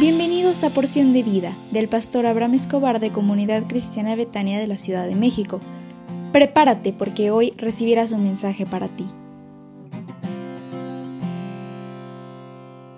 Bienvenidos a Porción de Vida del pastor Abraham Escobar de Comunidad Cristiana Betania de la Ciudad de México. Prepárate porque hoy recibirás un mensaje para ti.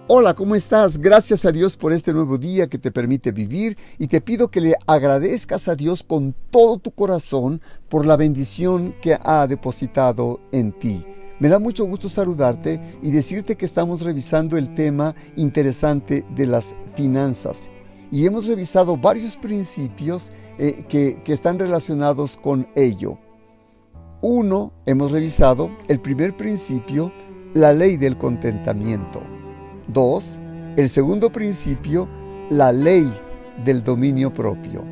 Hola, ¿cómo estás? Gracias a Dios por este nuevo día que te permite vivir y te pido que le agradezcas a Dios con todo tu corazón por la bendición que ha depositado en ti. Me da mucho gusto saludarte y decirte que estamos revisando el tema interesante de las finanzas. Y hemos revisado varios principios eh, que, que están relacionados con ello. Uno, hemos revisado el primer principio, la ley del contentamiento. Dos, el segundo principio, la ley del dominio propio.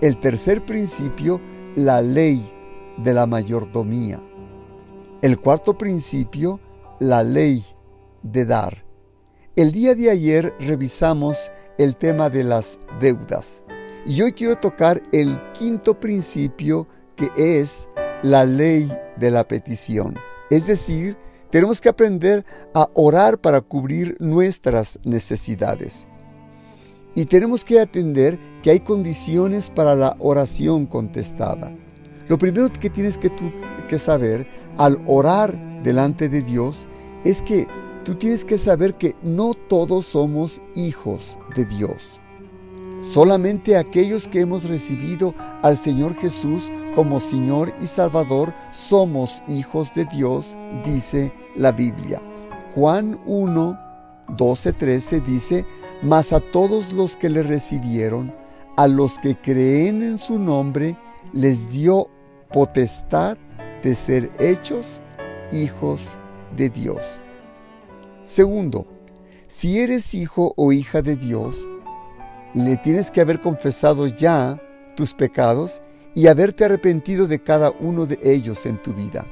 El tercer principio, la ley de la mayordomía. El cuarto principio, la ley de dar. El día de ayer revisamos el tema de las deudas y hoy quiero tocar el quinto principio que es la ley de la petición. Es decir, tenemos que aprender a orar para cubrir nuestras necesidades. Y tenemos que atender que hay condiciones para la oración contestada. Lo primero que tienes que, que saber al orar delante de Dios es que tú tienes que saber que no todos somos hijos de Dios. Solamente aquellos que hemos recibido al Señor Jesús como Señor y Salvador somos hijos de Dios, dice la Biblia. Juan 1, 12, 13 dice, mas a todos los que le recibieron, a los que creen en su nombre, les dio potestad de ser hechos hijos de Dios. Segundo, si eres hijo o hija de Dios, le tienes que haber confesado ya tus pecados y haberte arrepentido de cada uno de ellos en tu vida.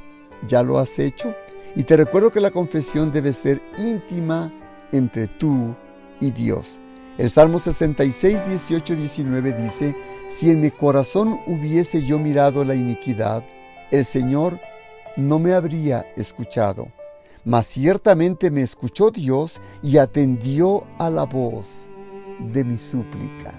¿Ya lo has hecho? Y te recuerdo que la confesión debe ser íntima entre tú y Dios. El Salmo 66, 18, 19 dice, Si en mi corazón hubiese yo mirado la iniquidad, el Señor no me habría escuchado. Mas ciertamente me escuchó Dios y atendió a la voz de mi súplica.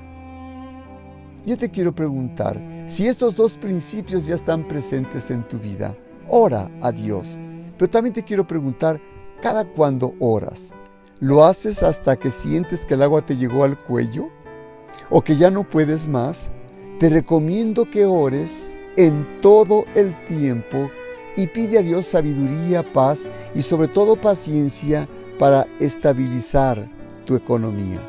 Yo te quiero preguntar, si estos dos principios ya están presentes en tu vida, ora a Dios. Pero también te quiero preguntar, ¿cada cuando oras? ¿Lo haces hasta que sientes que el agua te llegó al cuello? ¿O que ya no puedes más? Te recomiendo que ores en todo el tiempo y pide a Dios sabiduría, paz y sobre todo paciencia para estabilizar tu economía.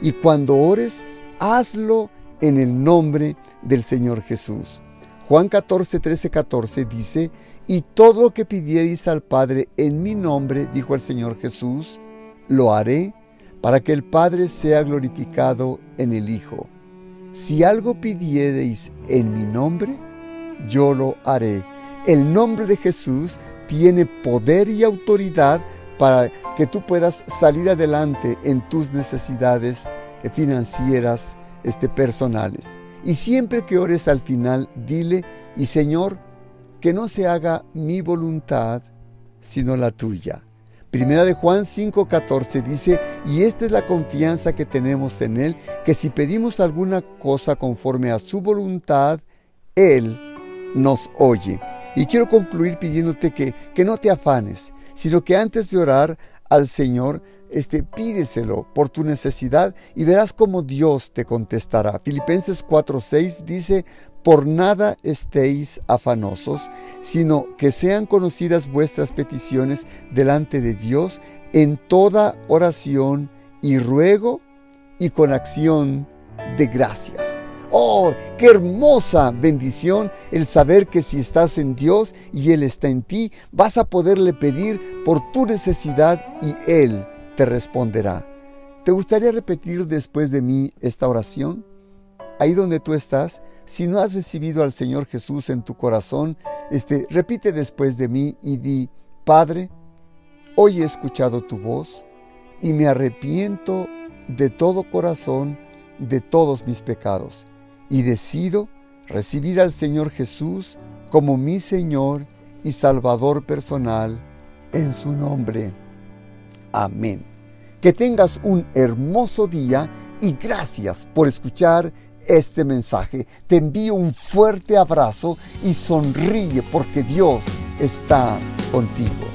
Y cuando ores, hazlo en el nombre del Señor Jesús. Juan 14, 13, 14 dice, y todo lo que pidierais al Padre en mi nombre, dijo el Señor Jesús, lo haré para que el Padre sea glorificado en el Hijo. Si algo pidiereis en mi nombre, yo lo haré. El nombre de Jesús tiene poder y autoridad para que tú puedas salir adelante en tus necesidades financieras este, personales. Y siempre que ores al final, dile, y Señor, que no se haga mi voluntad, sino la tuya. Primera de Juan 5:14 dice, y esta es la confianza que tenemos en Él, que si pedimos alguna cosa conforme a su voluntad, Él nos oye. Y quiero concluir pidiéndote que, que no te afanes, sino que antes de orar al Señor, este, pídeselo por tu necesidad y verás cómo Dios te contestará. Filipenses 4:6 dice, por nada estéis afanosos, sino que sean conocidas vuestras peticiones delante de Dios en toda oración y ruego y con acción de gracias. Oh, qué hermosa bendición el saber que si estás en Dios y Él está en ti, vas a poderle pedir por tu necesidad y Él te responderá. ¿Te gustaría repetir después de mí esta oración? Ahí donde tú estás, si no has recibido al Señor Jesús en tu corazón, este, repite después de mí y di, Padre, hoy he escuchado tu voz y me arrepiento de todo corazón de todos mis pecados y decido recibir al Señor Jesús como mi Señor y Salvador personal en su nombre. Amén. Que tengas un hermoso día y gracias por escuchar este mensaje. Te envío un fuerte abrazo y sonríe porque Dios está contigo.